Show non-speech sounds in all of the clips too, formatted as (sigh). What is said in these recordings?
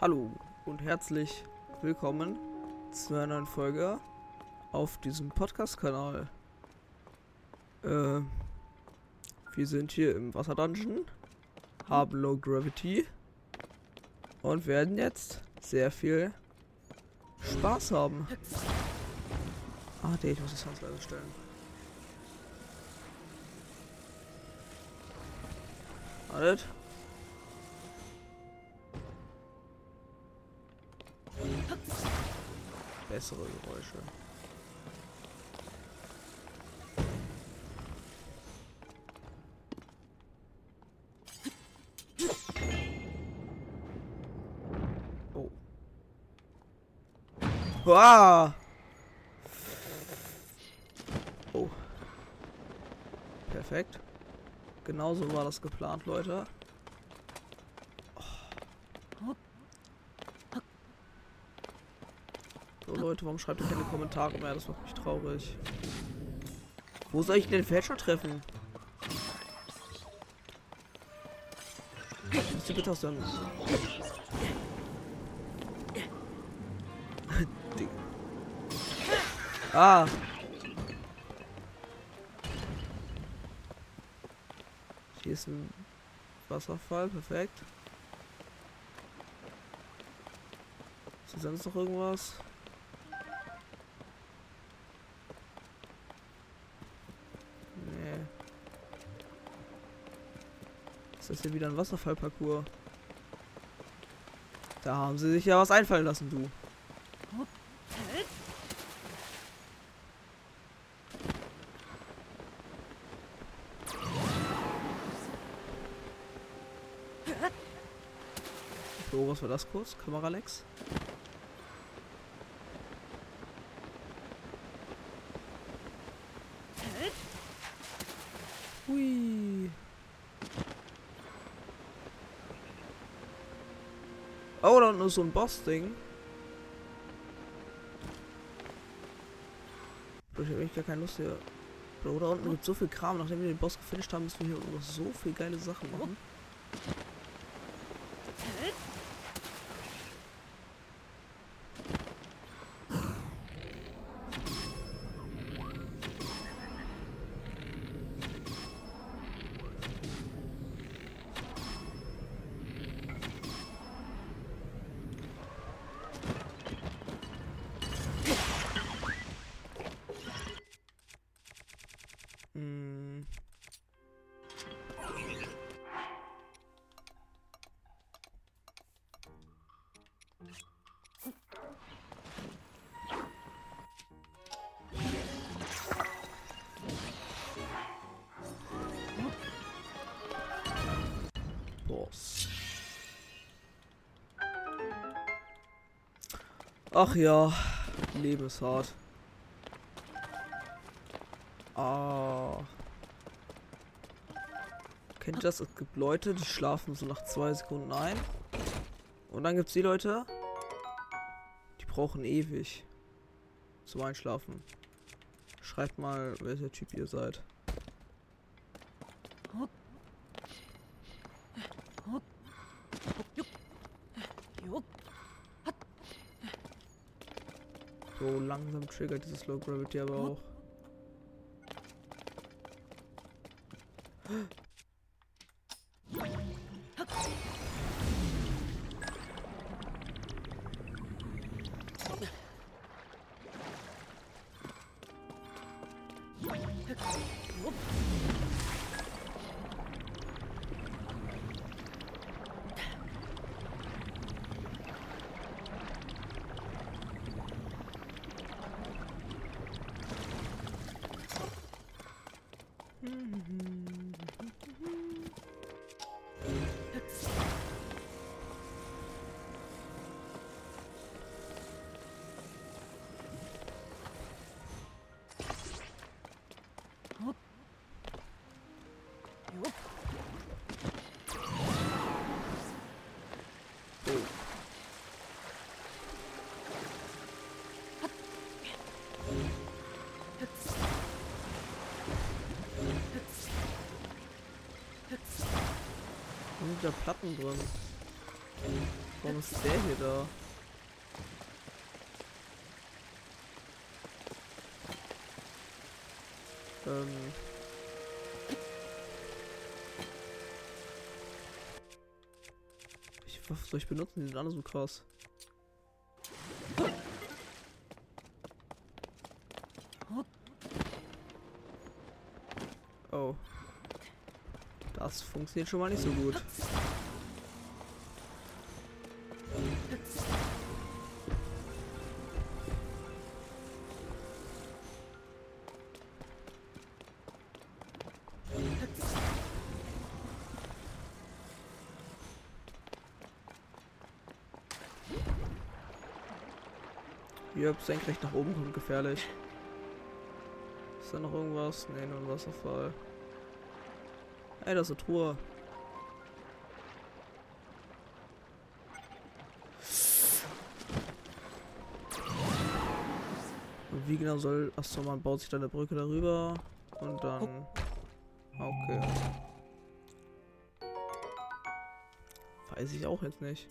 Hallo und herzlich willkommen zu einer neuen Folge auf diesem Podcast-Kanal. Äh, wir sind hier im Wasserdungeon, haben Low Gravity und werden jetzt sehr viel Spaß haben. Ah, nee, ich muss das ganz leise stellen. Wartet. Bessere Geräusche. Oh. Wow. Oh. Perfekt. Genauso war das geplant, Leute. Leute, warum schreibt ihr keine Kommentare mehr? Das macht mich traurig. Wo soll ich denn den Fälscher treffen? Bist du bitte aus. Ding. (laughs) ah! Hier ist ein Wasserfall, perfekt. Ist hier sonst noch irgendwas? Nee. Ist hier wieder ein Wasserfallparcours? Da haben sie sich ja was einfallen lassen, du. So, was war das kurz? Kameralex? Hui. Ist so ein Boss-Ding. Ich habe echt gar keine Lust hier. Bro, da unten gibt so viel Kram. Nachdem wir den Boss gefinisht haben, müssen wir hier noch so viel geile Sachen machen. Ach ja, Leben ist hart. Ah. Kennt ihr das? Es gibt Leute, die schlafen so nach zwei Sekunden ein. Und dann gibt es die Leute, die brauchen ewig zum Einschlafen. Schreibt mal, welcher Typ ihr seid. So langsam triggert dieses Low Gravity aber auch. Sind da Platten drin? Warum ist der hier da? Ähm. Ich, was soll ich benutzen? Die sind alle so krass. Funktioniert schon mal nicht so gut. Hier senkrecht nach oben kommt gefährlich. Ist da noch irgendwas? Ne, nur ein Wasserfall. Ey, das ist eine Truhe. Und wie genau soll. Achso, man baut sich dann eine Brücke darüber. Und dann. Okay. Weiß ich auch jetzt nicht.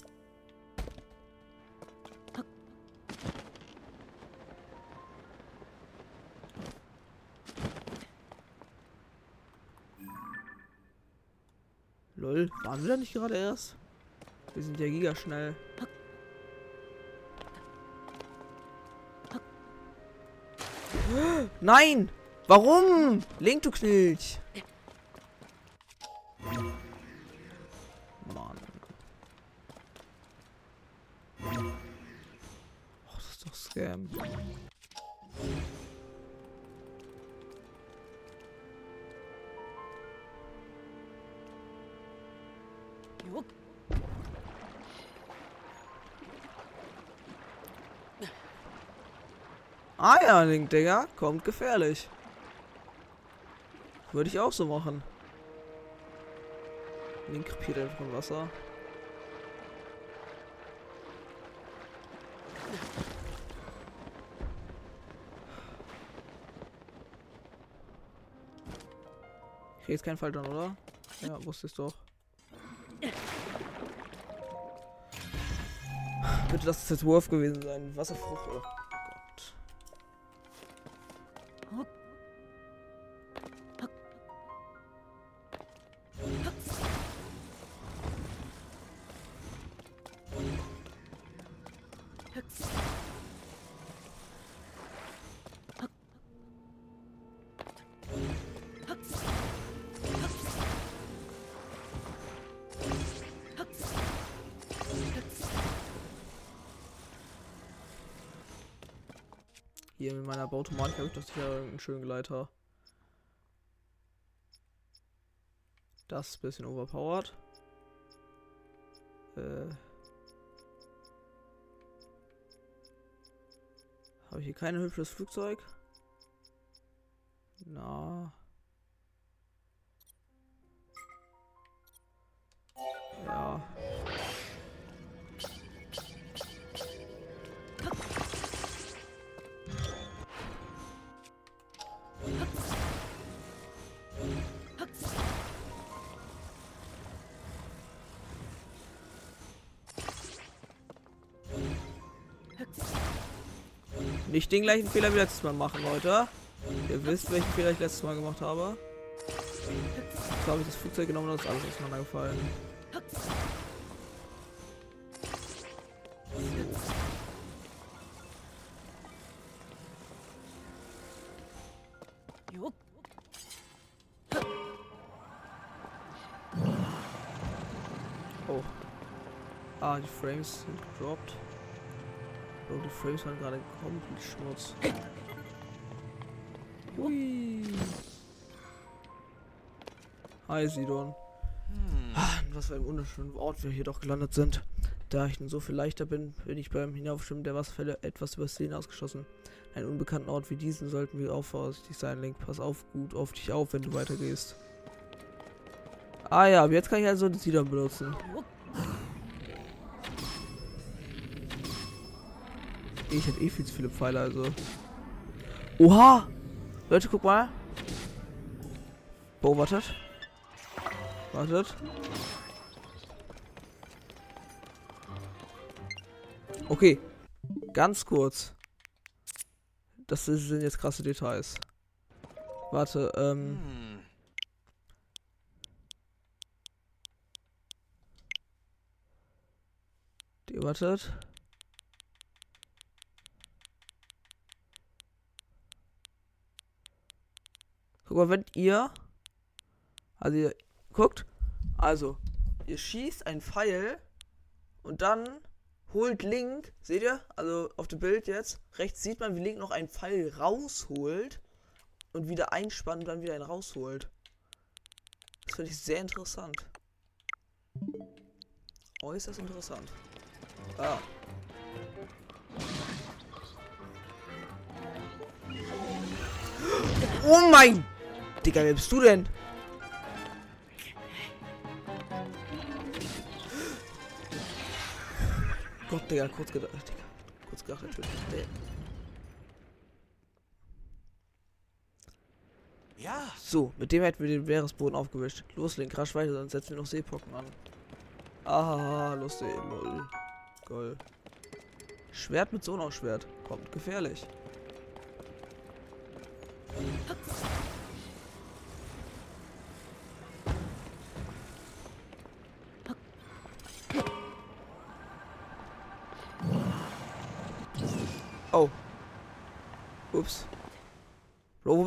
Waren wir da nicht gerade erst? Wir sind ja gigaschnell. Nein! Warum? Link, du Knilch! Ah ja, Link, Digga. Kommt gefährlich. Würde ich auch so machen. Link krepiert einfach im Wasser. Ich krieg jetzt keinen Fall dran, oder? Ja, wusste ich doch. Bitte, das ist jetzt Wurf gewesen sein. Wasserfrucht. Oh Hier mit meiner Bautomatik habe ich doch sicher einen schönen Gleiter. Das ist ein bisschen overpowered. Äh. Habe hier kein hübsches Flugzeug? Nicht den gleichen Fehler wie letztes Mal machen, Leute. Ihr wisst, welchen Fehler ich letztes Mal gemacht habe. So habe ich das Flugzeug genommen und ist alles auseinandergefallen. Oh. Ah, die Frames sind gedroppt. Die Frames waren gerade komplett Schmutz. Hui. Hi, Sidon. Ah, was für ein wunderschöner Ort wir hier doch gelandet sind. Da ich nun so viel leichter bin, bin ich beim Hinaufschwimmen der Wasserfälle etwas übers Ziel ausgeschossen. Einen unbekannten Ort wie diesen sollten wir auch vorsichtig sein, Link. Pass auf gut auf dich auf, wenn du weitergehst. Ah ja, aber jetzt kann ich also den Sidon benutzen. Ich hätte eh viel zu viele Pfeile, also. Oha! Leute, guck mal. Bo, wartet. Okay. Ganz kurz. Das sind jetzt krasse Details. Warte, ähm. Hm. Die wartet. Mal, wenn ihr. Also ihr guckt. Also, ihr schießt ein Pfeil und dann holt Link, seht ihr? Also auf dem Bild jetzt, rechts sieht man, wie Link noch einen Pfeil rausholt und wieder einspannt und dann wieder einen rausholt. Das finde ich sehr interessant. Äußerst interessant. Ah. (gasps) Oh mein! Digga, wer bist du denn? Gott, Digga, kurz gedacht. Digga, kurz gedacht, natürlich. Ja. So, mit dem hätten wir den Meeresboden aufgewischt. Los, Link, rasch weiter, sonst setzen wir noch Seepocken an. Ah, lustig, lol. Goll. Schwert mit Sonausschwert. Kommt gefährlich.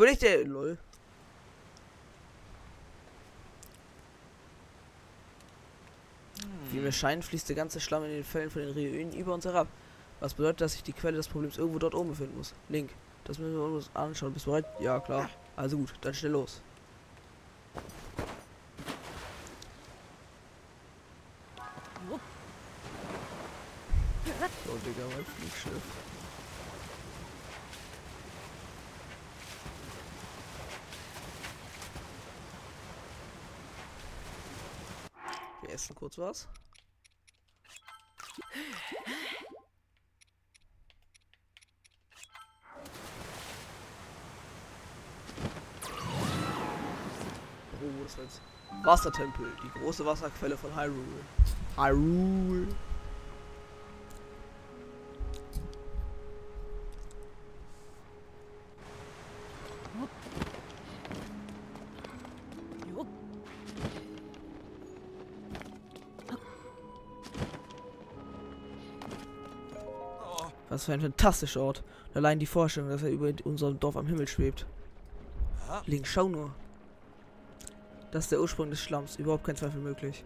Bin ich denn? Lol. Wie mir scheint, fließt der ganze Schlamm in den Fällen von den Ruinen über uns herab. Was bedeutet, dass sich die Quelle des Problems irgendwo dort oben befinden muss. Link, das müssen wir uns anschauen. Bist du bereit? Ja, klar. Also gut, dann schnell los. Oh, Digga, mein Flugschiff. Essen kurz was. Oh, das war jetzt Wassertempel, die große Wasserquelle von Hyrule. Hyrule. Was für ein fantastischer Ort. Und allein die Vorstellung, dass er über unserem Dorf am Himmel schwebt. Link, schau nur. Das ist der Ursprung des Schlamms. Überhaupt kein Zweifel möglich.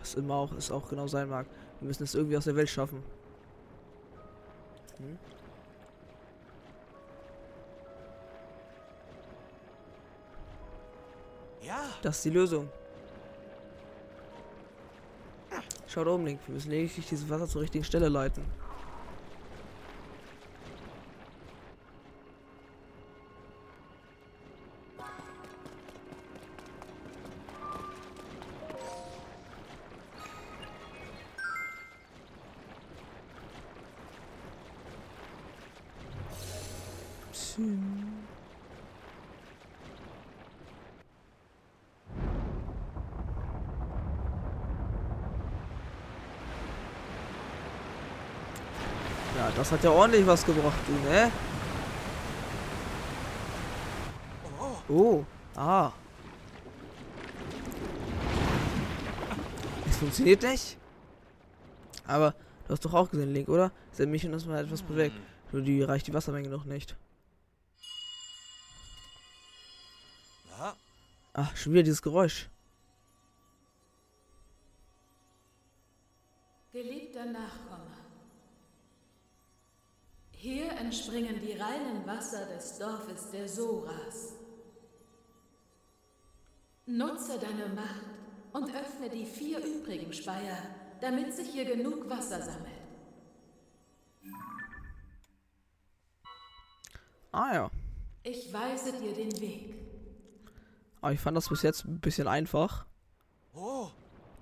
Was immer auch es auch genau sein mag. Wir müssen es irgendwie aus der Welt schaffen. Hm? Ja. Das ist die Lösung. Schau da oben, Link. Wir müssen lediglich dieses Wasser zur richtigen Stelle leiten. Ja, das hat ja ordentlich was gebracht, du, ne? Oh. Ah. Es funktioniert nicht. Aber du hast doch auch gesehen, Link, oder? Ist ja mich und das mal etwas bewegt. Hm. Nur die reicht die Wassermenge noch nicht. Ach, schon wieder dieses Geräusch. Geliebter Nachkomme, hier entspringen die reinen Wasser des Dorfes der Soras. Nutze deine Macht und öffne die vier übrigen Speier, damit sich hier genug Wasser sammelt. Ah ja. Ich weise dir den Weg. Aber ich fand das bis jetzt ein bisschen einfach. Oh.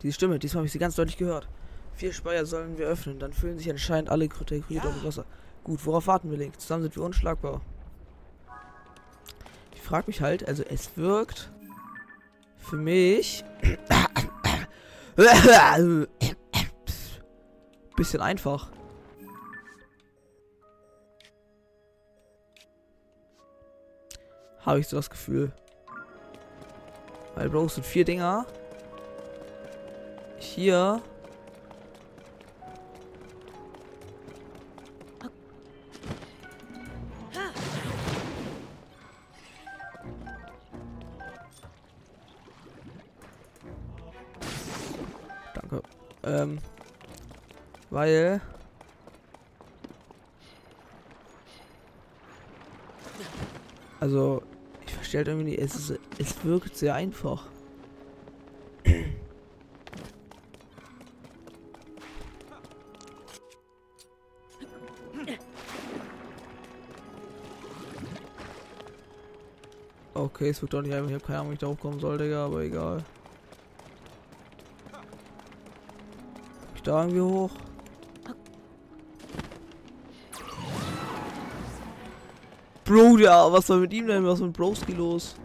Diese Stimme, diesmal habe ich sie ganz deutlich gehört. Vier Speier sollen wir öffnen, dann fühlen sich anscheinend alle Kriterien ja. mit Wasser. Gut, worauf warten wir, Link? Zusammen sind wir unschlagbar. Ich frage mich halt, also es wirkt für mich (coughs) bisschen einfach. Habe ich so das Gefühl. Weil Bro, es sind vier Dinger. Hier. Danke. Ähm. Weil. Also, ich verstehe halt irgendwie nicht, es, ist, es wirkt sehr einfach. Okay, es wird doch nicht einfach. Ich habe keine Ahnung, wie ich da hochkommen soll, Digga, aber egal. Ich da irgendwie hoch? Bro, ja, was war mit ihm denn? Was ist mit Broski los?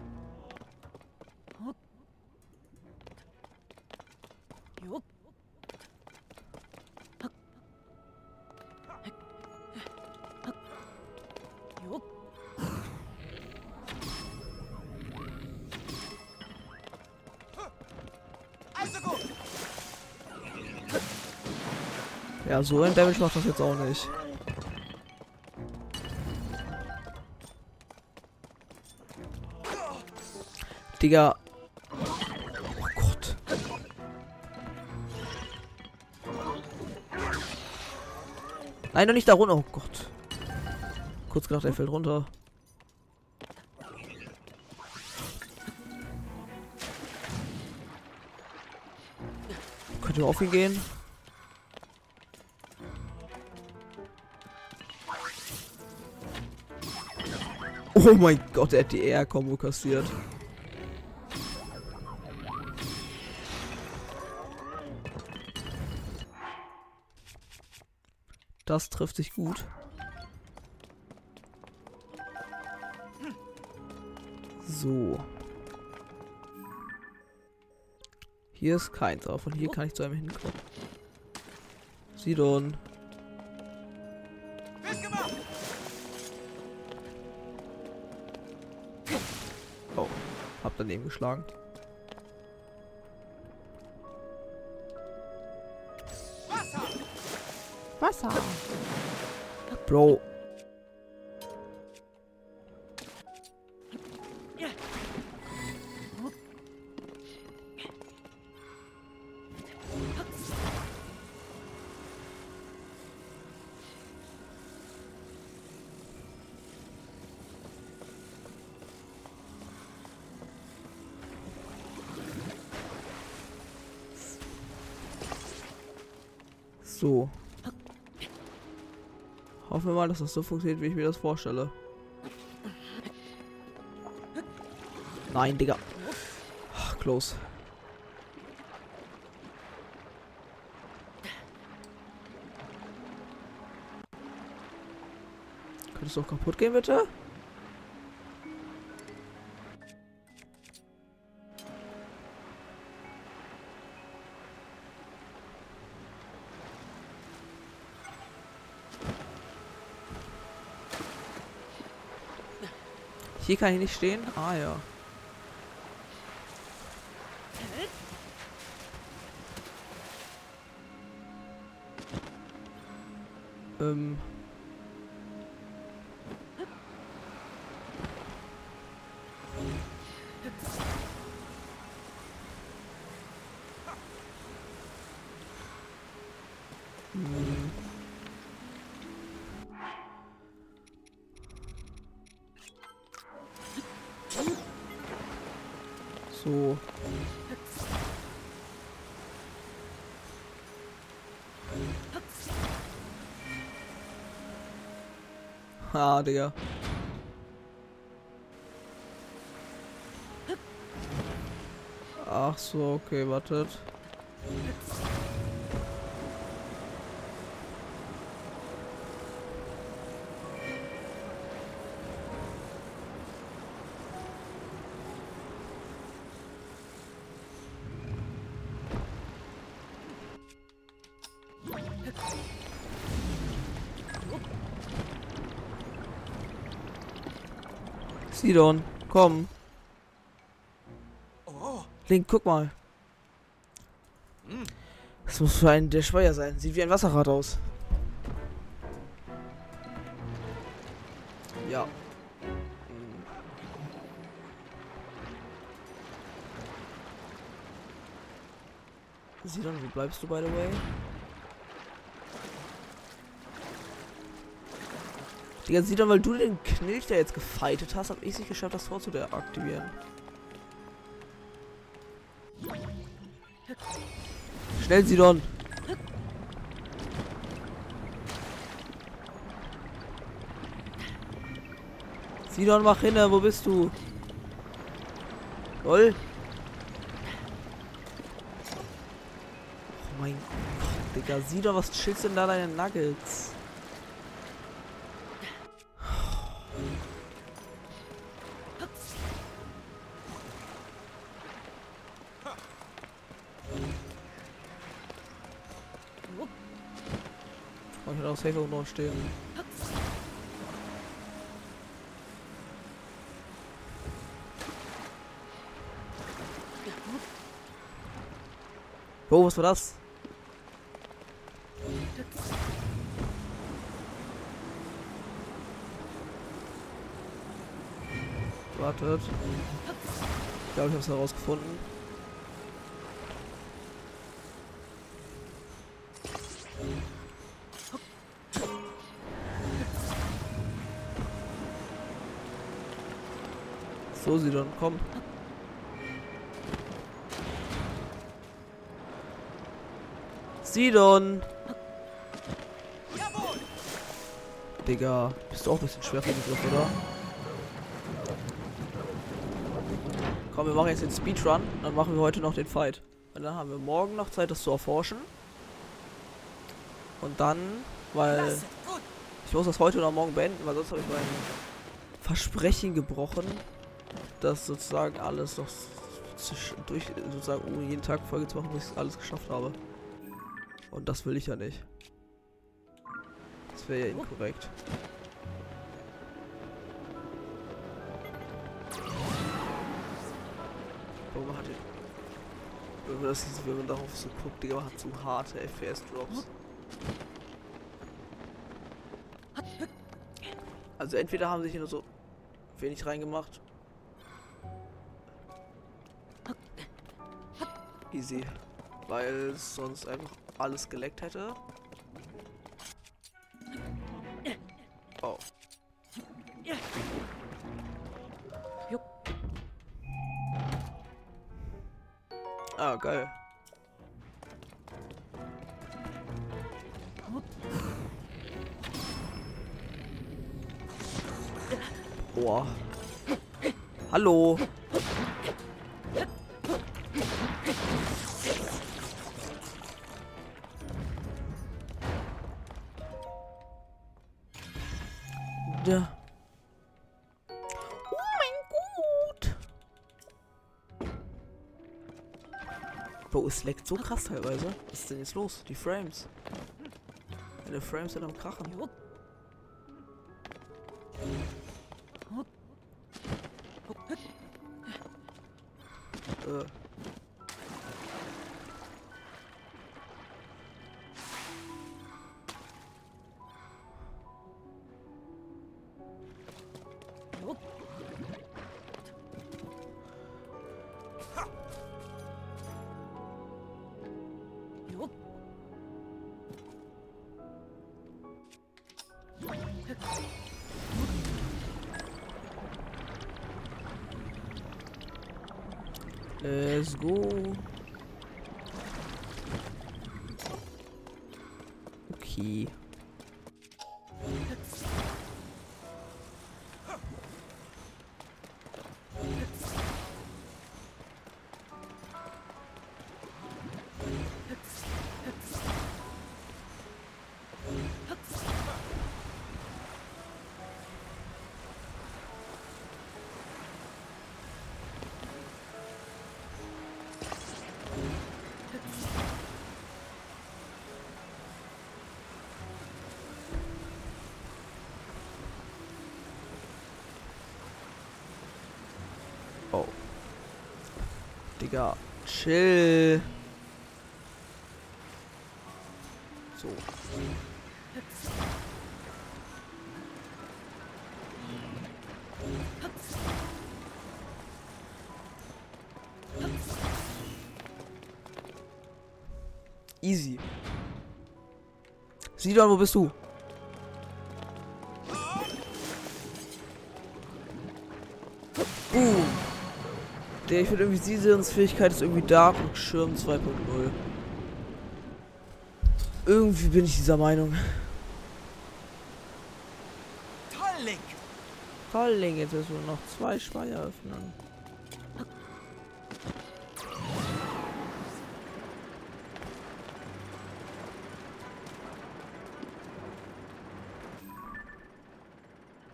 Ja, so ein Damage macht das jetzt auch nicht. Digga. Oh Gott. Nein, doch nicht da runter. Oh Gott. Kurz gedacht, er fällt runter. Könnte auf ihn gehen. Oh mein Gott, er hat die R-Kombo kassiert. Das trifft sich gut. So. Hier ist keins, aber von hier kann ich zu einem hinkommen. Sidon. Hab daneben geschlagen. Wasser. Wasser. Bro. Dass das so funktioniert, wie ich mir das vorstelle. Nein, Digga. Ach, close. Könntest du auch kaputt gehen, bitte? Hier kann ich nicht stehen? Ah ja. Ähm. So. Ah, Digga. Ach so, okay, wartet. Sidon. Komm. Link, guck mal. Das muss für einen der Speier sein. Sieht wie ein Wasserrad aus. Ja. Sidon, wo bleibst du, by the way? Digga, Sidon, weil du den Knilch da jetzt gefightet hast, hab ich es nicht geschafft, das Tor zu deaktivieren. Schnell, Sidon! Sidon, mach hin, wo bist du? Lol. Oh mein Gott, Digga, Sidon, was chillst denn da deine Nuggets? Safe noch stehen. Oh, was war das? Wartet. Ich glaube, ich habe es herausgefunden. So, Sidon, komm. Sidon! Digga, bist du auch ein bisschen schwer Griff, oder? Komm, wir machen jetzt den Speedrun, dann machen wir heute noch den Fight. Und dann haben wir morgen noch Zeit, das zu erforschen. Und dann, weil ich muss das heute oder morgen beenden, weil sonst habe ich mein Versprechen gebrochen, dass sozusagen alles noch durch, sozusagen ohne jeden Tag Folge zu machen, bis ich alles geschafft habe. Und das will ich ja nicht. Das wäre ja inkorrekt. Warum hat die... Wenn man, das, wenn man darauf so guckt, Digga, man hat so harte FPS-Drops. Also entweder haben hier nur so wenig reingemacht. Easy. Weil sonst einfach alles geleckt hätte. Oh. Ah, geil. Boah. Hallo. So krass teilweise. Was ist denn jetzt los? Die Frames. Meine Frames sind am Krachen. Go. Digga, chill. So. Easy. Sidon, wo bist du? Der, ich finde irgendwie Sidons Fähigkeit ist irgendwie Dark und Schirm 2.0. Irgendwie bin ich dieser Meinung. Toll, Link. Toll, Link, jetzt müssen wir noch zwei Speier öffnen.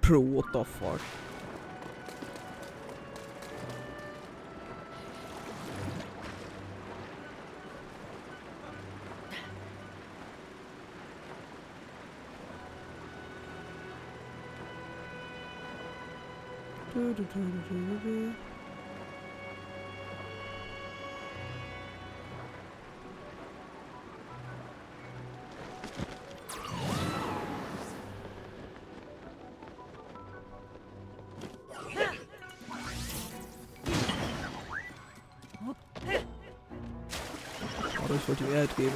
Bro, what the fuck? Aber ich wollte ihm Erd geben.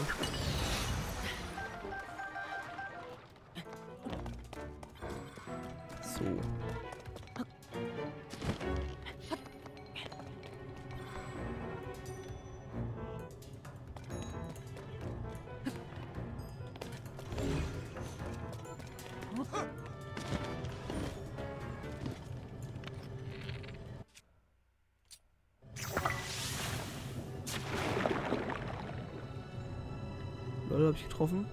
Lol, hab ich getroffen?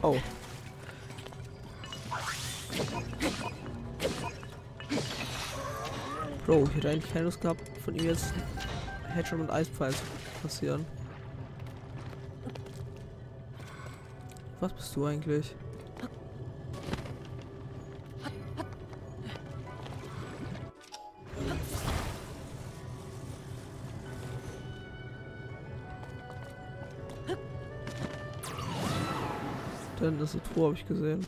Oh. Bro, ich hätte eigentlich keine Lust gehabt, von ihm jetzt Headshot und Eispfeil zu passieren. Was bist du eigentlich? Tor habe ich gesehen.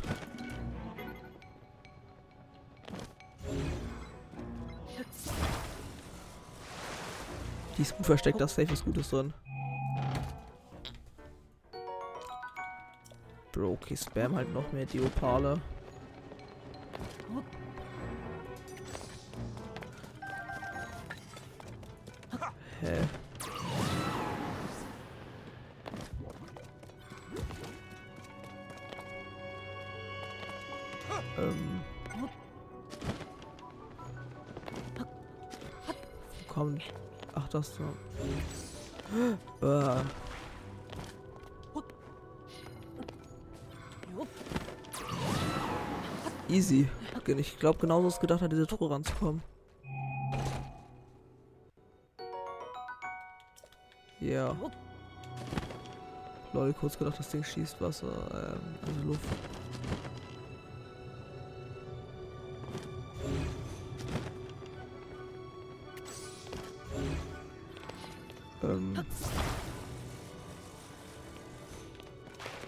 Die ist gut versteckt, da safe ist Gutes drin. Bro, okay, spam halt noch mehr die Opale. Easy. Ich glaube, genauso ist gedacht, an diese Truhe ranzukommen. Ja. Lol, kurz gedacht, das Ding schießt Wasser, ähm, also Luft. Ähm.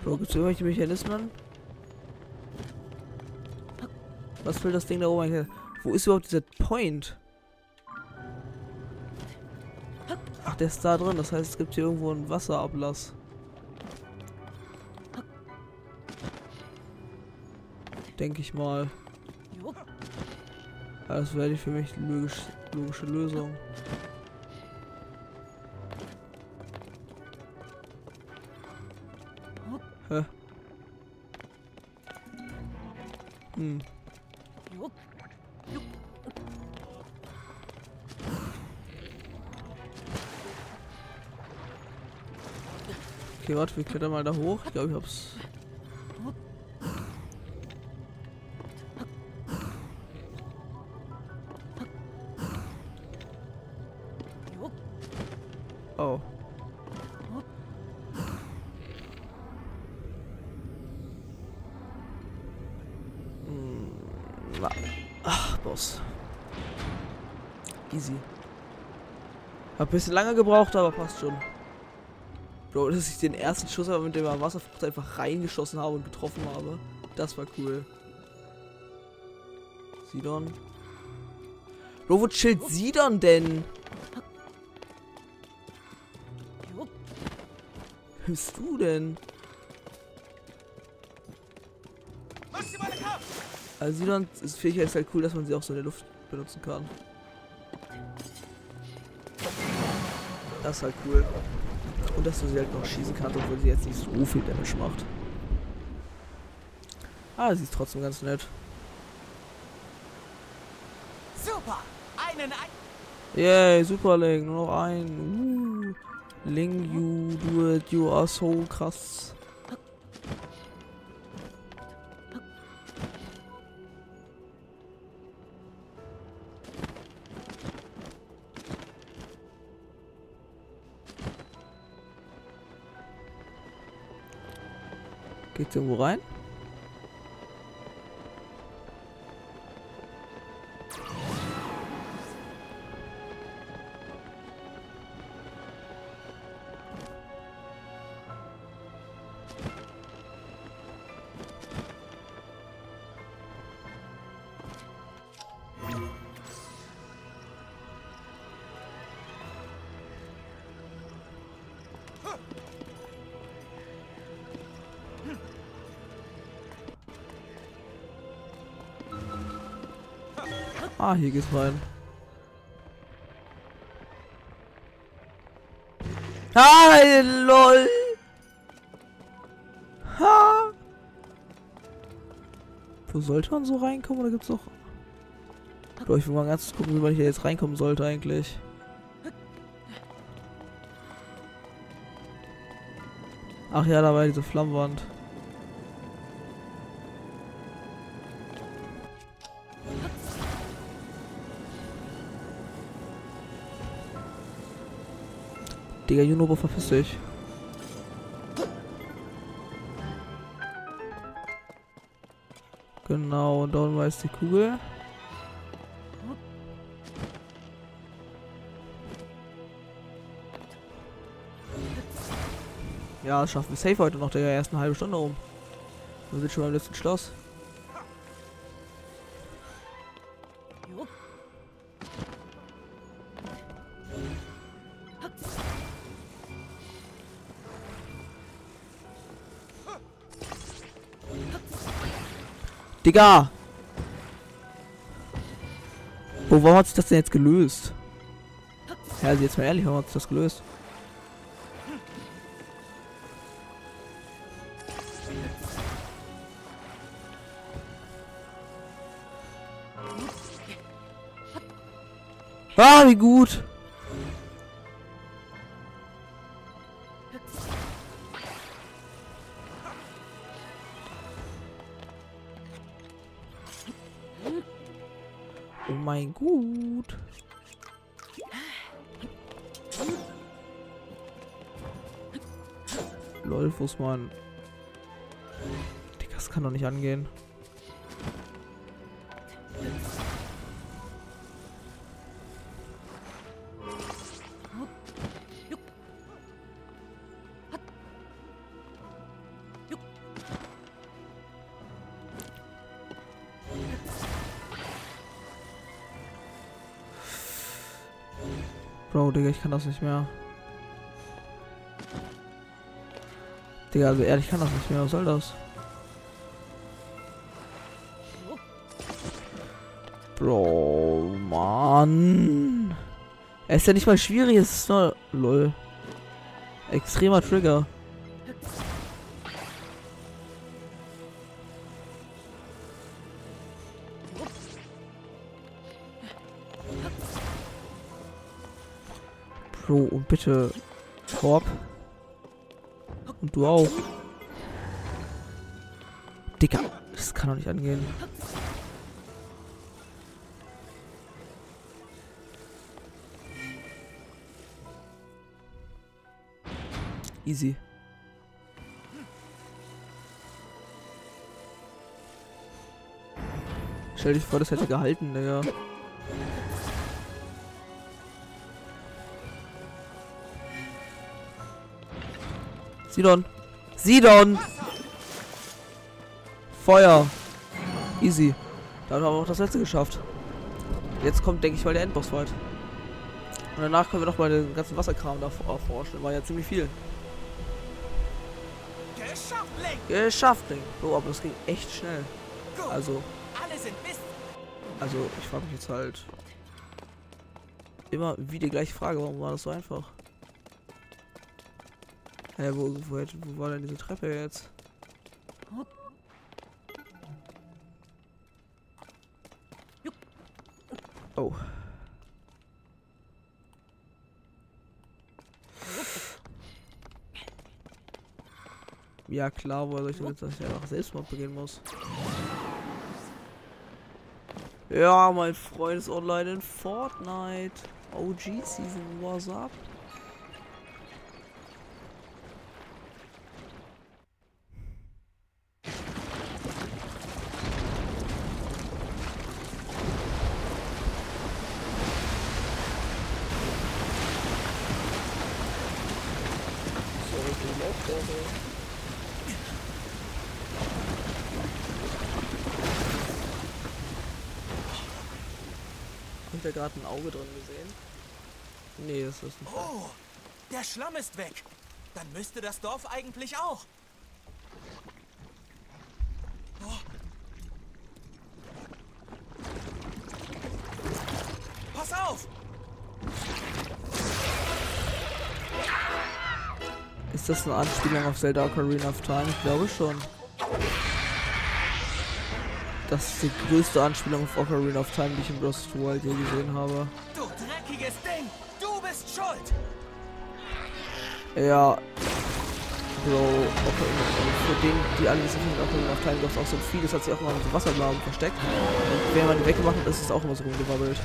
Bro, gibt's irgendwelche Mechanismen? Was will das Ding da oben? Wo ist überhaupt dieser Point? Ach, der ist da drin. Das heißt, es gibt hier irgendwo einen Wasserablass. Denke ich mal. Das wäre für mich logisch, logische Lösung. warte, wir klettern mal da hoch. Ich glaube, ich hab's. Oh. Mm, Ach, Boss. Easy. Hab ein bisschen lange gebraucht, aber passt schon. Bro, dass ich den ersten Schuss mit dem Wasserfrucht einfach reingeschossen habe und getroffen habe. Das war cool. Sidon. Bro, wo chillt Sidon denn? Wer bist du denn? Also Sidon ist Fähigkeit ist halt cool, dass man sie auch so in der Luft benutzen kann. Das ist halt cool. Und dass du sie halt noch schießen kannst, obwohl sie jetzt nicht so viel Damage macht. Ah, sie ist trotzdem ganz nett. Super! Einen ein Yay, super Link, nur noch ein. Uh. Ling, you do it, you are so krass. Geht's irgendwo Ah, hier geht's rein. Ah, lol. Ha. Wo sollte man so reinkommen oder gibt's auch... Doch, ich will mal ganz gucken, wie man hier jetzt reinkommen sollte eigentlich. Ach ja, da war diese Flammwand. Digga, Junobo, verpiss dich. Genau, und da unten jetzt die Kugel. Ja, das schaffen wir safe heute noch, der ersten halbe Stunde um. Wir sind schon beim letzten Schloss. Digga! Oh, warum hat sich das denn jetzt gelöst? Also jetzt mal ehrlich, warum hat sich das gelöst? Ah, wie gut! Mein Gut. Lol, man? Digga, das kann doch nicht angehen. Kann das nicht mehr. Digga, also ehrlich, ich kann das nicht mehr. Was soll das? Bro, Mann. Er ist ja nicht mal schwierig, es ist nur... Lol. Extremer Trigger. Bro, und bitte... Korb. Und du auch. Digga, das kann doch nicht angehen. Easy. Stell dich vor, das hätte gehalten, Digga. Sidon! Sidon! Feuer! Easy. Dann haben wir auch das letzte geschafft. Jetzt kommt, denke ich mal, der Endboss-Fight. Und danach können wir noch mal den ganzen Wasserkram da erforschen. War ja ziemlich viel. Geschafft, Link. Oh, aber das ging echt schnell. Also, also ich frage mich jetzt halt immer wie die gleiche Frage. Warum war das so einfach? Hä, wo, wo, wo war denn diese Treppe jetzt? Oh. Ja klar, soll ich denn jetzt, dass ich einfach Selbstmord begehen muss? Ja, mein Freund ist online in Fortnite. OG Season, what's up? Sorry für die Lautstärke. Habt ihr gerade ein Auge drin gesehen? Nee, das ist ein Oh, der Schlamm ist weg. Dann müsste das Dorf eigentlich auch. Oh. Pass auf! Ist das eine Anspielung auf Zelda Ocarina of Time? Ich glaube schon. Das ist die größte Anspielung auf Ocarina of Time, die ich of the Wild je gesehen habe. Du dreckiges Ding! Du bist schuld! Ja. Bro, Ocarina, für den, die alle viel mit Ocarina of Time gab es auch so viel, das hat sich auch immer mit so Wasserblasen versteckt. Und wenn man die weggemacht hat, ist es auch immer so rumgewabbelt.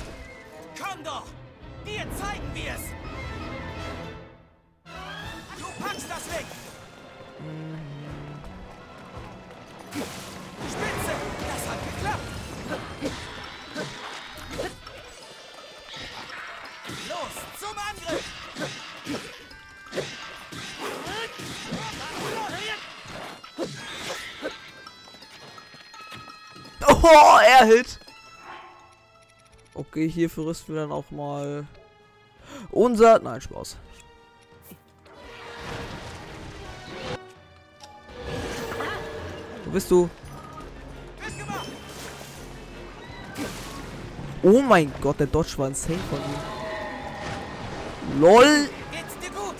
Okay, hierfür rüsten wir dann auch mal unser... Nein, Spaß. Wo bist du? Oh mein Gott, der Dodge war insane von ihm. LOL!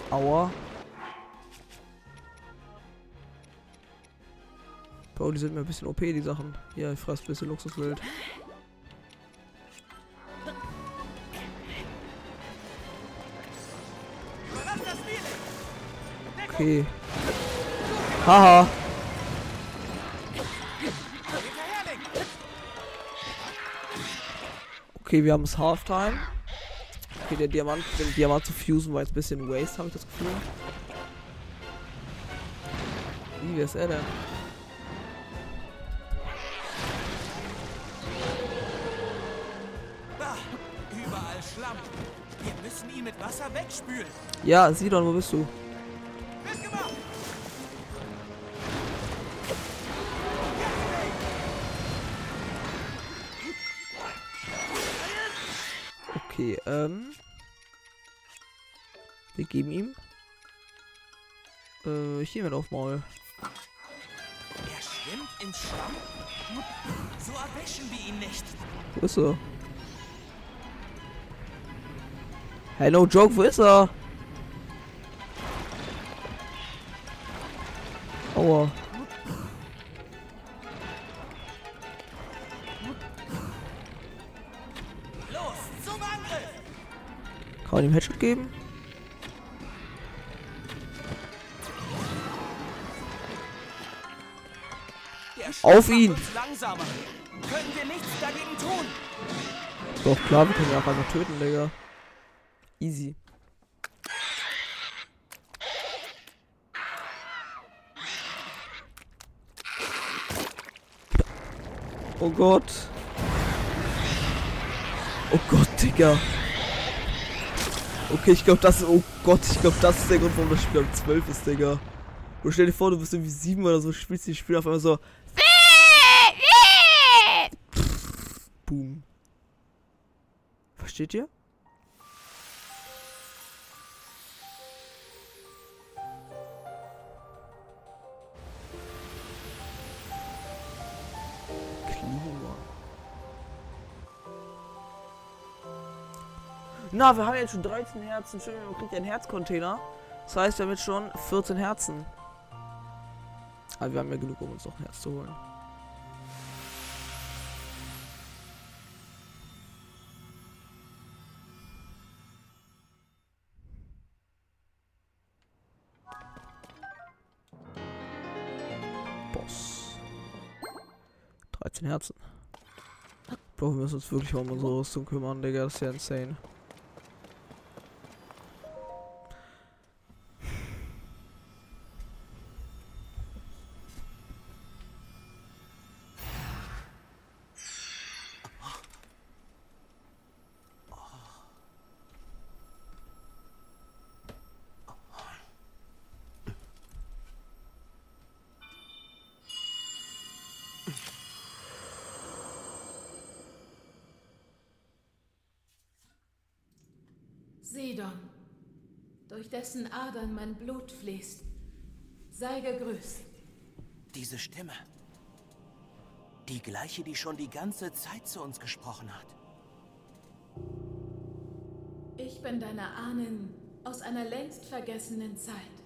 Aua. Bro, die sind mir ein bisschen OP, die Sachen. Ja, ich fress ein bisschen Luxuswild. Okay. Haha. Okay, wir haben es Halftime. Okay, der Diamant, den Diamant zu fusen war jetzt ein bisschen waste, habe ich das Gefühl. Wie, wer ist er denn? Ah, überall Schlamm. Wir müssen ihn mit Wasser wegspülen. Ja, Sidon, wo bist du? Okay, ähm. Wir geben ihm. Äh, hier mit auf Maul. Er schwimmt im Schlamm? So erwischen wir ihn nicht. Wo ist er? Hey, no joke, wo ist er? Aua. Kann man ihm Headshot geben? Auf ihn! macht uns langsamer. Können wir nichts dagegen tun? Doch, klar, wir können ihn auch einfach töten, Digga. Easy. Oh Gott. Oh Gott, Digga. Okay, ich glaube, das Oh Gott, ich glaube, das ist der Grund, warum das Spiel um 12 ist, Digga. Du stell dir vor, du bist irgendwie 7 oder so, spielst die Spiel auf einmal so. Boom. Versteht ihr? Klima. Na, wir haben jetzt schon 13 Herzen. Schön, man kriegt einen Herzcontainer. Das heißt, wir haben jetzt schon 14 Herzen. Aber wir haben ja genug, um uns noch ein Herz zu holen. Boss. 13 Herzen. Bro, wir müssen uns wirklich um unsere Rüstung kümmern, Digga. Das ist ja insane. Dessen Adern mein Blut fließt, sei gegrüßt. Diese Stimme. Die gleiche, die schon die ganze Zeit zu uns gesprochen hat. Ich bin deine Ahnen aus einer längst vergessenen Zeit.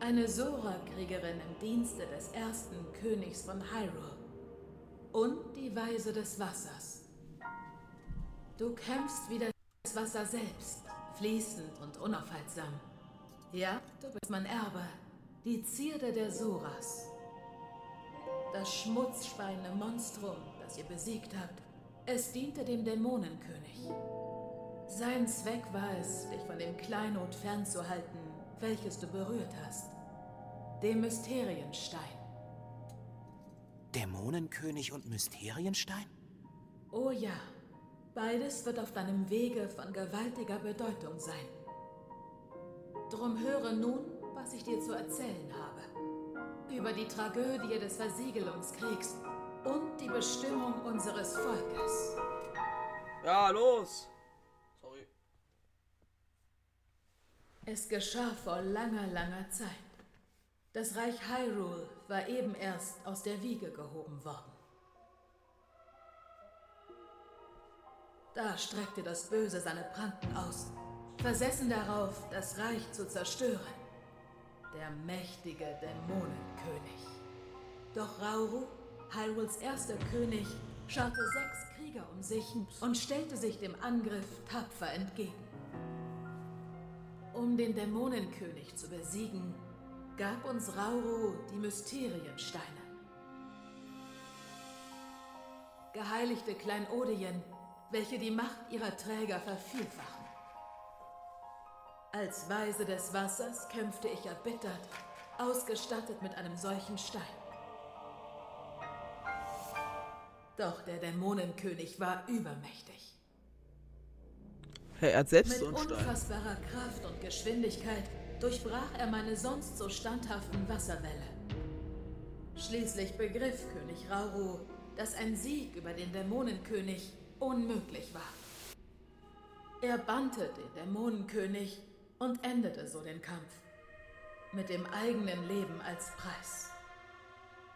Eine Sora-Kriegerin im Dienste des ersten Königs von Hyrule. Und die Weise des Wassers. Du kämpfst wie das Wasser selbst, fließend und unaufhaltsam. Ja, du bist mein Erbe, die Zierde der Soras. Das schmutzspeiende Monstrum, das ihr besiegt habt, es diente dem Dämonenkönig. Sein Zweck war es, dich von dem Kleinod fernzuhalten, welches du berührt hast. Dem Mysterienstein. Dämonenkönig und Mysterienstein? Oh ja, beides wird auf deinem Wege von gewaltiger Bedeutung sein. Drum höre nun, was ich dir zu erzählen habe. Über die Tragödie des Versiegelungskriegs und die Bestimmung unseres Volkes. Ja, los! Sorry. Es geschah vor langer, langer Zeit. Das Reich Hyrule war eben erst aus der Wiege gehoben worden. Da streckte das Böse seine Pranken aus, versessen darauf, das Reich zu zerstören. Der mächtige Dämonenkönig. Doch Rauru, Hyrules erster König, scharte sechs Krieger um sich und stellte sich dem Angriff tapfer entgegen. Um den Dämonenkönig zu besiegen, gab uns Rauru die Mysteriensteine. Geheiligte Kleinodien, welche die Macht ihrer Träger vervielfachen. Als Weise des Wassers kämpfte ich erbittert, ausgestattet mit einem solchen Stein. Doch der Dämonenkönig war übermächtig. Hey, er hat selbst Mit so einen Stein. unfassbarer Kraft und Geschwindigkeit durchbrach er meine sonst so standhaften Wasserwelle. Schließlich begriff König Rauru, dass ein Sieg über den Dämonenkönig unmöglich war. Er bannte den Dämonenkönig und endete so den Kampf. Mit dem eigenen Leben als Preis.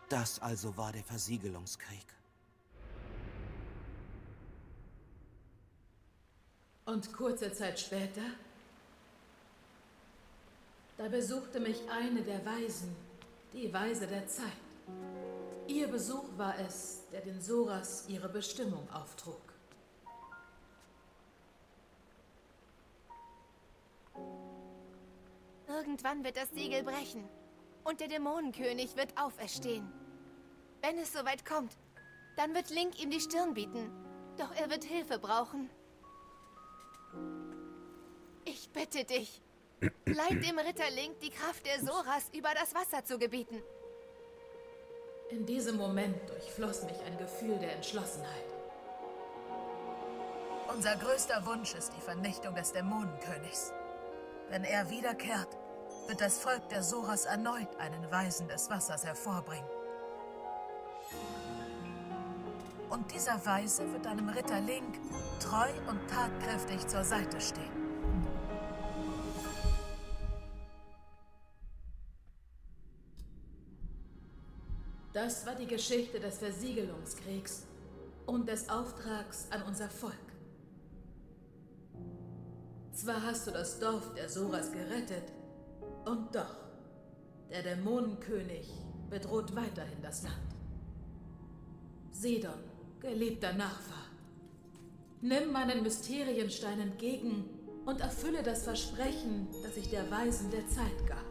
Das also war der Versiegelungskrieg. Und kurze Zeit später, da besuchte mich eine der Weisen, die Weise der Zeit. Ihr Besuch war es, der den Soras ihre Bestimmung auftrug. Irgendwann wird das Siegel brechen und der Dämonenkönig wird auferstehen. Wenn es soweit kommt, dann wird Link ihm die Stirn bieten. Doch er wird Hilfe brauchen. Ich bitte dich, leid dem Ritter Link die Kraft der Soras über das Wasser zu gebieten. In diesem Moment durchfloss mich ein Gefühl der Entschlossenheit. Unser größter Wunsch ist die Vernichtung des Dämonenkönigs. Wenn er wiederkehrt, wird das Volk der Soras erneut einen Weisen des Wassers hervorbringen. Und dieser Weise wird deinem Ritter Link treu und tatkräftig zur Seite stehen. Das war die Geschichte des Versiegelungskriegs und des Auftrags an unser Volk. Zwar hast du das Dorf der Soras gerettet, und doch, der Dämonenkönig bedroht weiterhin das Land. Sidon, geliebter Nachfahr, nimm meinen Mysterienstein entgegen und erfülle das Versprechen, das ich der Weisen der Zeit gab.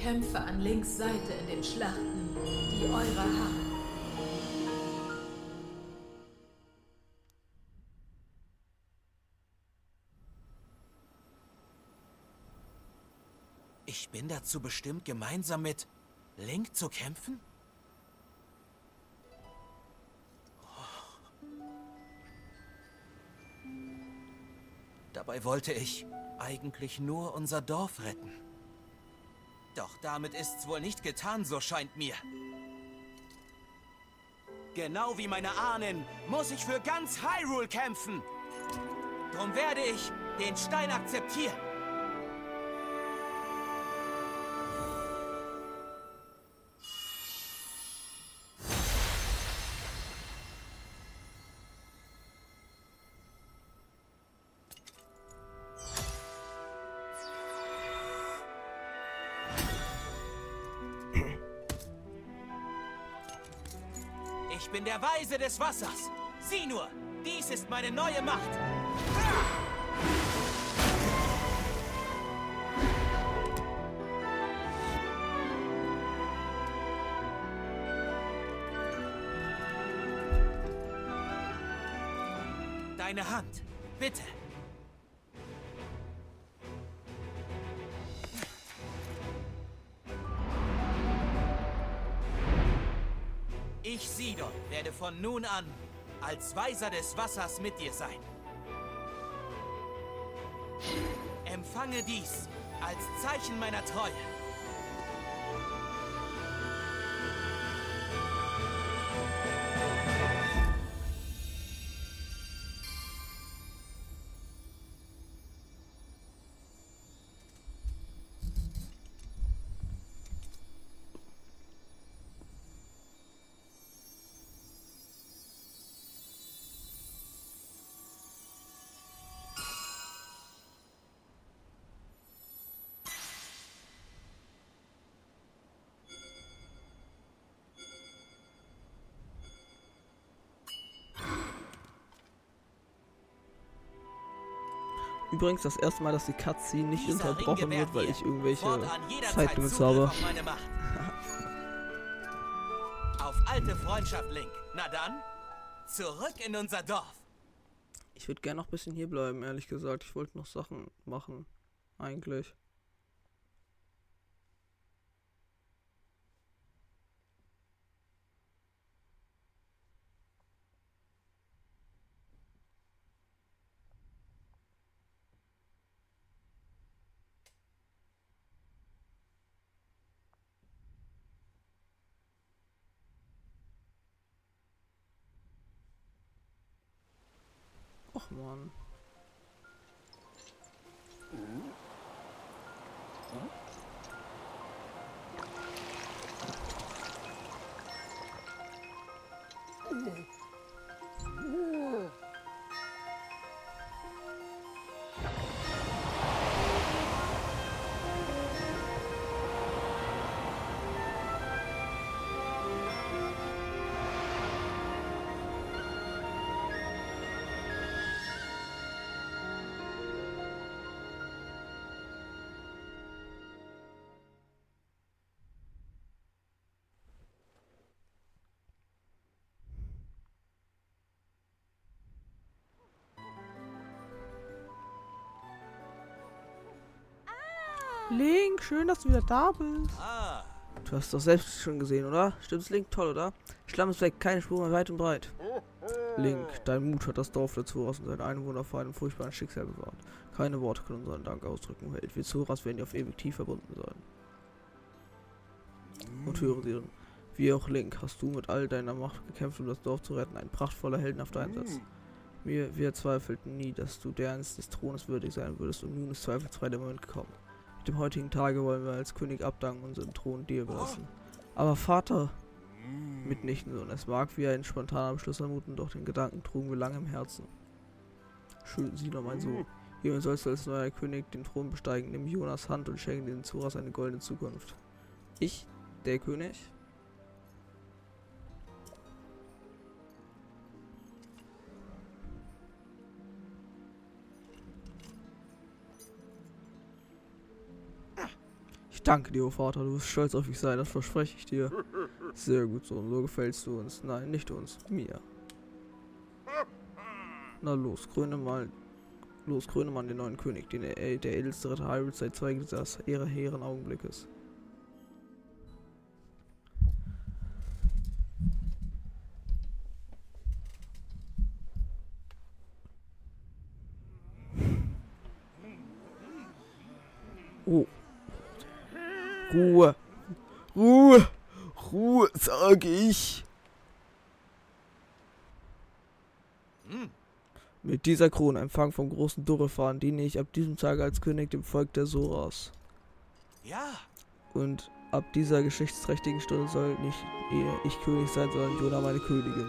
Kämpfe an Links Seite in den Schlachten, die eurer harren. Bin dazu bestimmt, gemeinsam mit Link zu kämpfen? Dabei wollte ich eigentlich nur unser Dorf retten. Doch damit ist's wohl nicht getan, so scheint mir. Genau wie meine Ahnen muss ich für ganz Hyrule kämpfen. Drum werde ich den Stein akzeptieren. Weise des Wassers. Sieh nur, dies ist meine neue Macht. Deine Hand, bitte. Von nun an als Weiser des Wassers mit dir sein. Empfange dies als Zeichen meiner Treue. Übrigens das erste Mal, dass die Cutscene nicht Dieser unterbrochen wird, weil ich irgendwelche Zeitlimits Zugriff habe. (laughs) auf alte Freundschaft, Link. Na dann, zurück in unser Dorf. Ich würde gerne noch ein bisschen hier bleiben, ehrlich gesagt. Ich wollte noch Sachen machen. Eigentlich. one. Link, schön, dass du wieder da bist. Ah, Du hast doch selbst schon gesehen, oder? Stimmt's, Link? Toll, oder? Schlamm ist weg, keine Spur mehr weit und breit. Link, dein Mut hat das Dorf der Zoras und seine Einwohner vor einem furchtbaren Schicksal bewahrt. Keine Worte können unseren Dank ausdrücken, Held. Wir Zoras werden dir auf ewig tief verbunden sein. Und hören Sie, wie auch Link, hast du mit all deiner Macht gekämpft, um das Dorf zu retten. Ein prachtvoller, heldenhafter Einsatz. Wir, wir zweifelten nie, dass du der Ernst des Thrones würdig sein würdest und nun ist zweifelsfrei der Moment gekommen. Mit dem heutigen Tage wollen wir als König abdanken und unseren Thron dir überlassen. Aber Vater, mitnichten so, es mag wie ein spontaner Beschluss anmuten, doch den Gedanken trugen wir lange im Herzen. Schön, sieh noch mein Sohn. Hiermit sollst du als neuer König den Thron besteigen, nimm Jonas Hand und schenke den Zoras eine goldene Zukunft. Ich, der König? Ich danke dir, oh Vater, du wirst stolz auf mich sein, das verspreche ich dir. Sehr gut, Sohn, so gefällst du uns. Nein, nicht uns, mir. Na los, kröne mal, los, kröne mal den neuen König, den der, edelste Ritter Hyrule seit zwei dieser ihrer hehren Augenblickes. Oh. Ruhe. Ruhe. Ruhe, sage ich. Mit dieser Krone, Empfang vom großen Durrefan, diene ich ab diesem Tag als König dem Volk der Soras. Ja, Und ab dieser geschichtsträchtigen Stunde soll nicht eher ich König sein, sondern Jona meine Königin.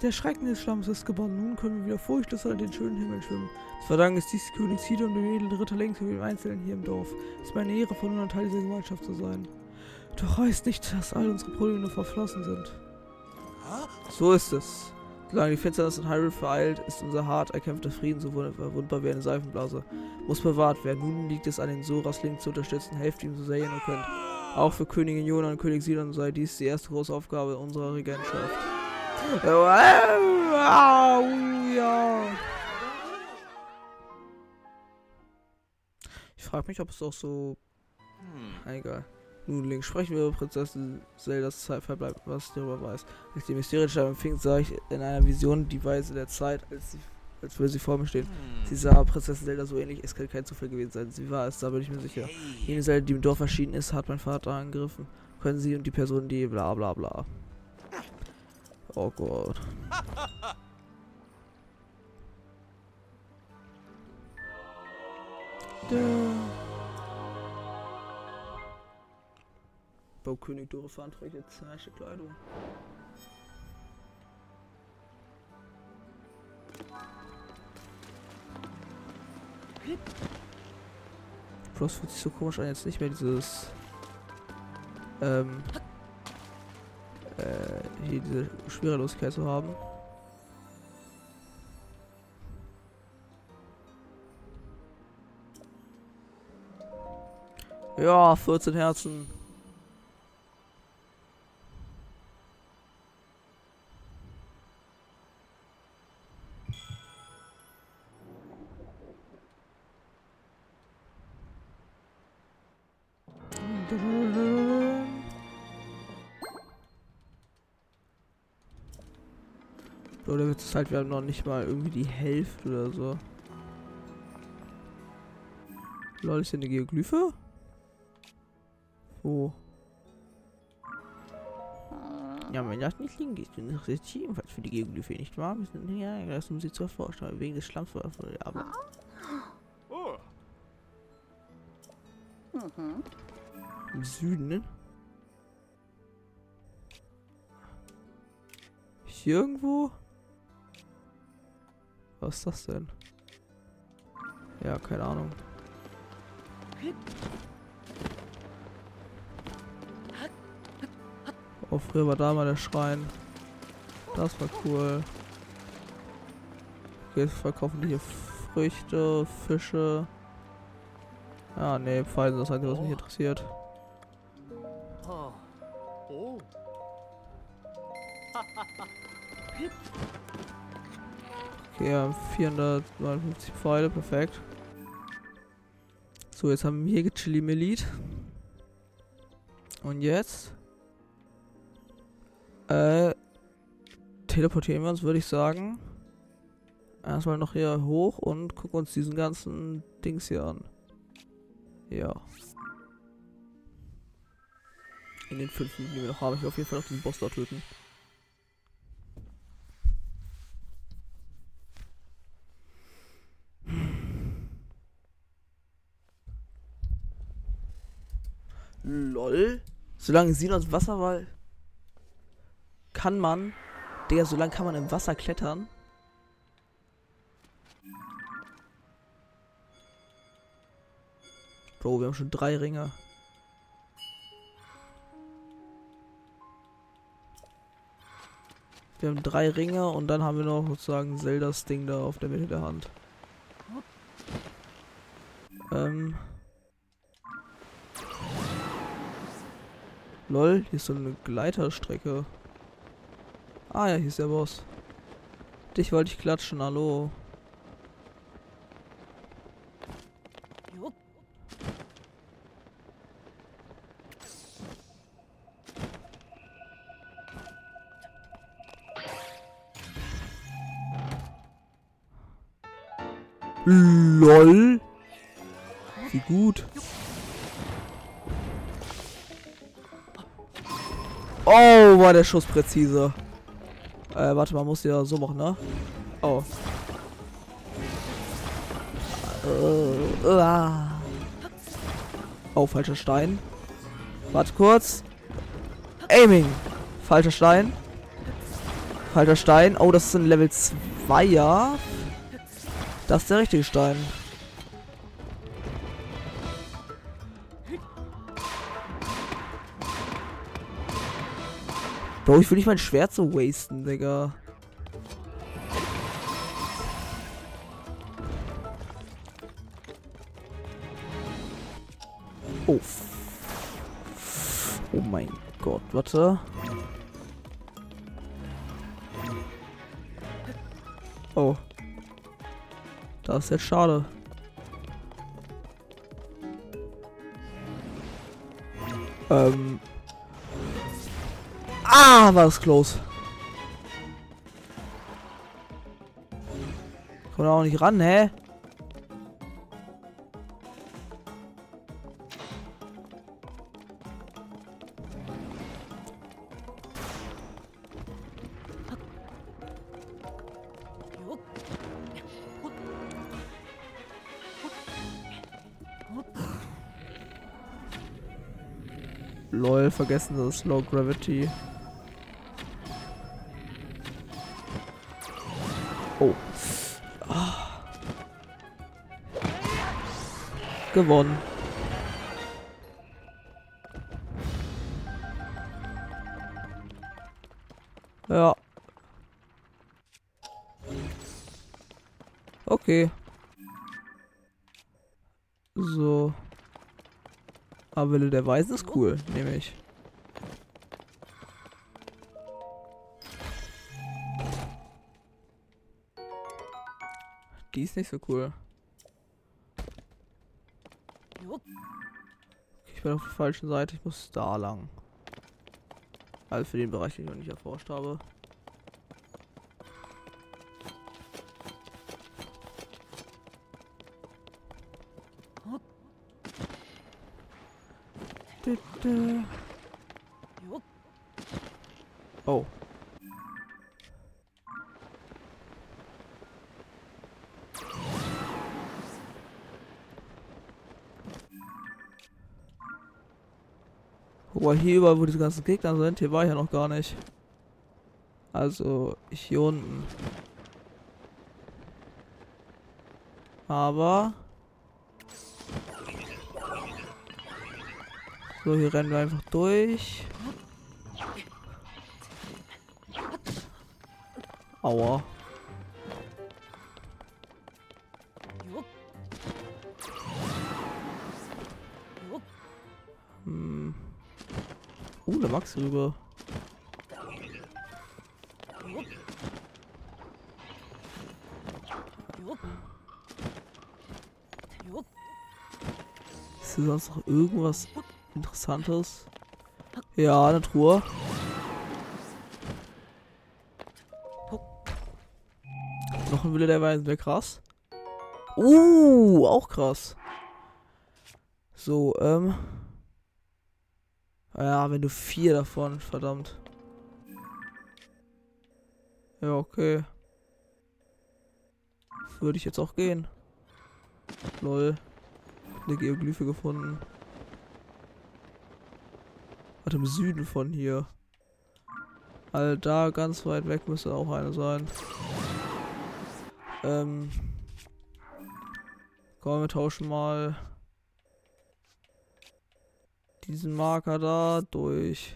Der Schrecken des Stamms ist gebannt. Nun können wir wieder furchtlos an den schönen Himmel schwimmen. Das Verdanken ist dies König Sidon und dem edlen Ritter Link sowie dem Einzelnen hier im Dorf. Es ist meine Ehre, von nun an Teil dieser Gemeinschaft zu sein. Doch heißt nicht, dass all unsere Probleme nur verflossen sind. So ist es. Solange die Finsternis in Hyrule vereilt, ist unser hart erkämpfter Frieden so wund- verwundbar wie eine Seifenblase. Muss bewahrt werden. Nun liegt es an den Soras Link zu unterstützen. Helft ihm so sehr ihr nur könnt. Auch für Königin Jona und König Sidon sei dies die erste große Aufgabe unserer Regentschaft. Ich frage mich, ob es auch so. Ah, egal. Nun, Link, sprechen wir über Prinzessin Zeldas Zeitverbleib, was ich darüber weiß. Als die Mysterienstein empfing, sah ich in einer Vision die Weise der Zeit, als, sie, als würde sie vor mir stehen. Sie sah Prinzessin Zelda so ähnlich, es kann kein Zufall gewesen sein. Sie war es, da bin ich mir sicher. Jene Zelda, die im Dorf erschienen ist, hat mein Vater angegriffen. Können sie und die Person, die bla bla bla. Oh Gott. Baukönig Dorefan trägt jetzt zernischte Kleidung. Bloß fühlt sich so komisch an, jetzt nicht mehr dieses ähm äh, hier diese Schwerelosigkeit zu haben. Ja, 14 Herzen. Wird es halt, wir haben noch nicht mal irgendwie die Hälfte oder so. Lol, ist hier eine Geoglyphe? Wo? Ja, wenn das nicht liegen geht, dann ist es ebenfalls für die Geoglyphe, nicht wahr? Wir sind ja, das um sie zu erforschen, wegen des Schlamms von aber. Im Süden, ne? Hier irgendwo? Was ist das denn? Ja, keine Ahnung. Oh, früher war da mal der Schrein. Das war cool. Okay, jetzt verkaufen die hier Früchte, Fische. Ja, nee, Pfeile, das ist Einzige, was mich interessiert. Haben 459 Pfeile, perfekt. So, jetzt haben wir hier Chili Melit. Und jetzt? Äh, teleportieren wir uns, würde ich sagen. Erstmal noch hier hoch und gucken uns diesen ganzen Dings hier an. Ja. In den fünf Minuten, die wir noch haben, ich will auf jeden Fall noch diesen Boss da töten. Lol. Solange sie aus Wasser war, kann man. Digga, solange kann man im Wasser klettern. Bro, wir haben schon drei Ringe. Wir haben drei Ringe und dann haben wir noch sozusagen Zeldas Ding da auf der Mitte der Hand. Ähm. Lol, hier ist so eine Gleiterstrecke. Ah ja, hier ist der Boss. Dich wollte ich klatschen, hallo. LOL. Wie gut. Oh, war der Schuss präzise. Äh, warte mal, muss ja so machen, ne? Oh. Äh, uh. Oh, falscher Stein. Warte kurz. Aiming. Falscher Stein. Falscher Stein. Oh, das ist ein Level 2er. Das ist der richtige Stein. Bro, ich will nicht mein Schwert so wasten, Digga. Oh. Oh mein Gott, warte. Oh. Das ist jetzt schade. Ähm. Ah, war das close. Kommt auch nicht ran, hä? Lol, vergessen das Low Gravity. Gewonnen. Ja. Okay. So. Aber Wille der Weisen ist cool, nehme ich. Die ist nicht so cool. Ich bin auf der falschen Seite, ich muss da lang. Also für den Bereich, den ich noch nicht erforscht habe. Oh. Mal hier überall, wo diese ganzen Gegner sind. Hier war ich ja noch gar nicht. Also, hier unten. Aber... So, hier rennen wir einfach durch. Aua. Max rüber. Ist hier sonst noch irgendwas Interessantes? Ja, eine Truhe. Noch ein Wille der Weisen, wäre krass. Uh, auch krass. So, ähm. Ja, wenn du vier davon, verdammt. Ja, okay. Würde ich jetzt auch gehen. Lol. Eine Geoglyphe gefunden. Warte, im Süden von hier. All da ganz weit weg müsste auch eine sein. Ähm. Komm, wir tauschen mal diesen Marker da durch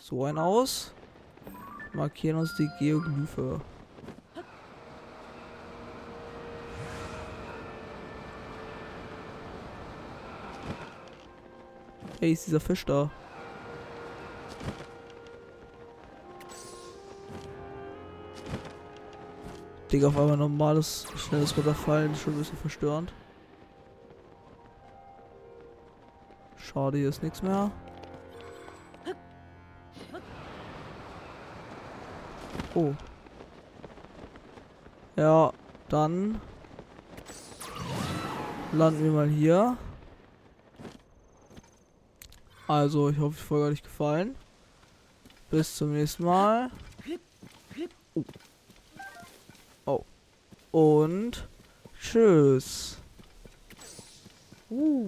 so ein aus. Markieren uns die Geoglyphe. Hey, ist dieser Fisch da? Digga, auf einmal normales, schnelles Runterfallen, schon ein bisschen verstörend. Schade, hier ist nichts mehr. Oh. Ja, dann landen wir mal hier. Also, ich hoffe, die Folge hat euch gefallen. Bis zum nächsten Mal. Oh. oh. Und tschüss. Uh.